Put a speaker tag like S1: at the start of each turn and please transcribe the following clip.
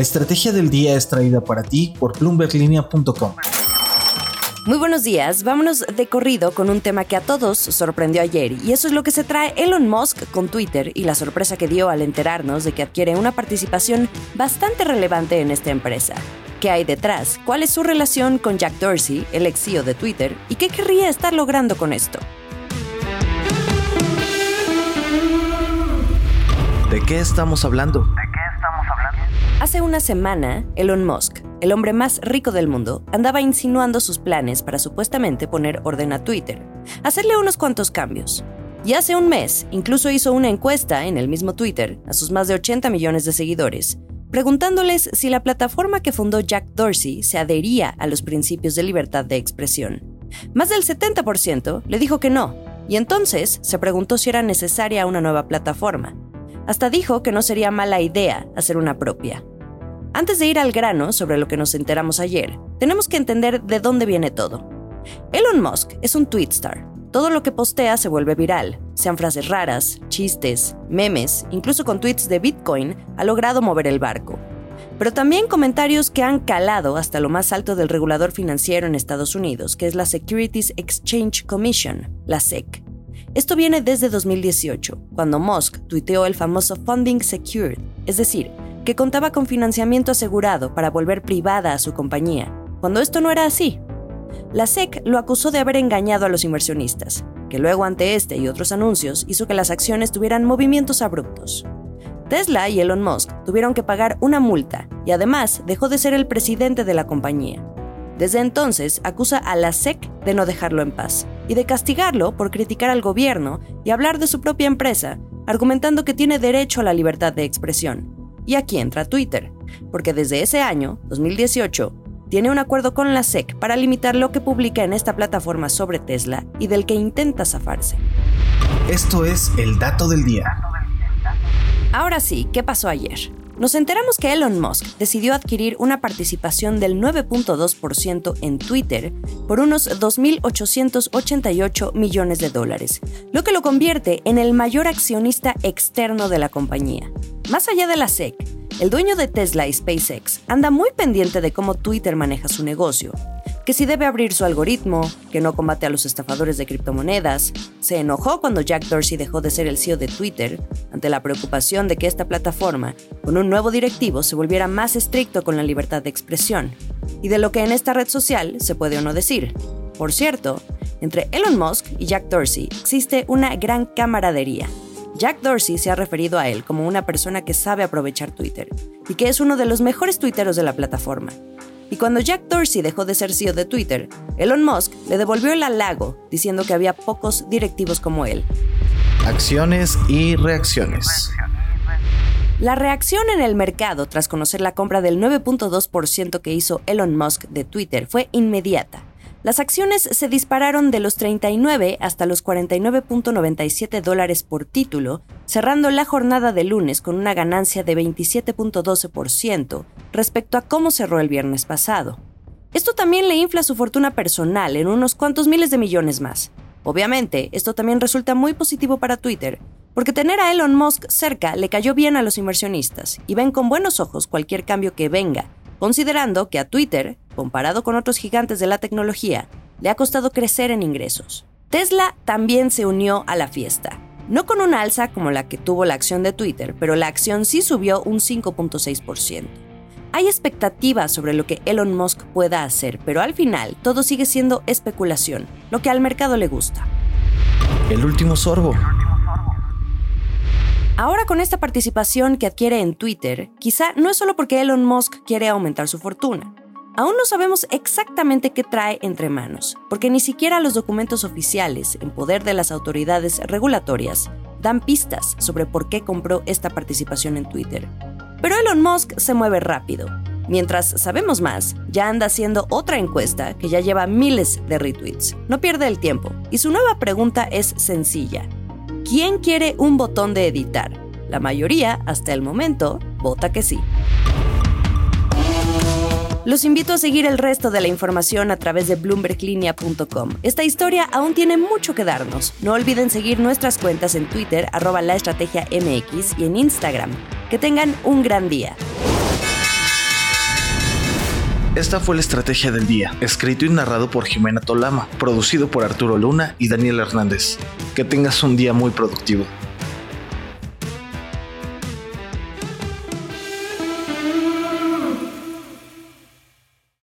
S1: La estrategia del día es traída para ti por bloomberglinea.com.
S2: Muy buenos días, vámonos de corrido con un tema que a todos sorprendió ayer y eso es lo que se trae Elon Musk con Twitter y la sorpresa que dio al enterarnos de que adquiere una participación bastante relevante en esta empresa. ¿Qué hay detrás? ¿Cuál es su relación con Jack Dorsey, el ex CEO de Twitter? ¿Y qué querría estar logrando con esto?
S1: ¿De qué estamos hablando?
S2: Hace una semana, Elon Musk, el hombre más rico del mundo, andaba insinuando sus planes para supuestamente poner orden a Twitter, hacerle unos cuantos cambios. Y hace un mes, incluso hizo una encuesta en el mismo Twitter a sus más de 80 millones de seguidores, preguntándoles si la plataforma que fundó Jack Dorsey se adhería a los principios de libertad de expresión. Más del 70% le dijo que no, y entonces se preguntó si era necesaria una nueva plataforma. Hasta dijo que no sería mala idea hacer una propia. Antes de ir al grano sobre lo que nos enteramos ayer, tenemos que entender de dónde viene todo. Elon Musk es un tweetstar. Todo lo que postea se vuelve viral, sean frases raras, chistes, memes, incluso con tweets de Bitcoin, ha logrado mover el barco. Pero también comentarios que han calado hasta lo más alto del regulador financiero en Estados Unidos, que es la Securities Exchange Commission, la SEC. Esto viene desde 2018, cuando Musk tuiteó el famoso Funding Secured, es decir, que contaba con financiamiento asegurado para volver privada a su compañía, cuando esto no era así. La SEC lo acusó de haber engañado a los inversionistas, que luego ante este y otros anuncios hizo que las acciones tuvieran movimientos abruptos. Tesla y Elon Musk tuvieron que pagar una multa y además dejó de ser el presidente de la compañía. Desde entonces acusa a la SEC de no dejarlo en paz y de castigarlo por criticar al gobierno y hablar de su propia empresa, argumentando que tiene derecho a la libertad de expresión. Y aquí entra Twitter, porque desde ese año, 2018, tiene un acuerdo con la SEC para limitar lo que publica en esta plataforma sobre Tesla y del que intenta zafarse.
S1: Esto es el dato del día.
S2: Ahora sí, ¿qué pasó ayer? Nos enteramos que Elon Musk decidió adquirir una participación del 9.2% en Twitter por unos 2.888 millones de dólares, lo que lo convierte en el mayor accionista externo de la compañía. Más allá de la SEC, el dueño de Tesla y SpaceX anda muy pendiente de cómo Twitter maneja su negocio, que si debe abrir su algoritmo, que no combate a los estafadores de criptomonedas, se enojó cuando Jack Dorsey dejó de ser el CEO de Twitter ante la preocupación de que esta plataforma, con un nuevo directivo, se volviera más estricto con la libertad de expresión, y de lo que en esta red social se puede o no decir. Por cierto, entre Elon Musk y Jack Dorsey existe una gran camaradería. Jack Dorsey se ha referido a él como una persona que sabe aprovechar Twitter y que es uno de los mejores tuiteros de la plataforma. Y cuando Jack Dorsey dejó de ser CEO de Twitter, Elon Musk le devolvió el halago diciendo que había pocos directivos como él.
S1: Acciones y reacciones.
S2: La reacción en el mercado tras conocer la compra del 9.2% que hizo Elon Musk de Twitter fue inmediata. Las acciones se dispararon de los 39 hasta los 49.97 dólares por título, cerrando la jornada de lunes con una ganancia de 27.12% respecto a cómo cerró el viernes pasado. Esto también le infla su fortuna personal en unos cuantos miles de millones más. Obviamente, esto también resulta muy positivo para Twitter, porque tener a Elon Musk cerca le cayó bien a los inversionistas y ven con buenos ojos cualquier cambio que venga, considerando que a Twitter comparado con otros gigantes de la tecnología, le ha costado crecer en ingresos. Tesla también se unió a la fiesta. No con una alza como la que tuvo la acción de Twitter, pero la acción sí subió un 5.6%. Hay expectativas sobre lo que Elon Musk pueda hacer, pero al final todo sigue siendo especulación, lo que al mercado le gusta.
S1: El último sorbo.
S2: Ahora con esta participación que adquiere en Twitter, quizá no es solo porque Elon Musk quiere aumentar su fortuna. Aún no sabemos exactamente qué trae entre manos, porque ni siquiera los documentos oficiales en poder de las autoridades regulatorias dan pistas sobre por qué compró esta participación en Twitter. Pero Elon Musk se mueve rápido. Mientras sabemos más, ya anda haciendo otra encuesta que ya lleva miles de retweets. No pierde el tiempo. Y su nueva pregunta es sencilla. ¿Quién quiere un botón de editar? La mayoría, hasta el momento, vota que sí. Los invito a seguir el resto de la información a través de bloomberglinea.com. Esta historia aún tiene mucho que darnos. No olviden seguir nuestras cuentas en Twitter, arroba la estrategia MX y en Instagram. Que tengan un gran día.
S1: Esta fue la estrategia del día, escrito y narrado por Jimena Tolama, producido por Arturo Luna y Daniel Hernández. Que tengas un día muy productivo.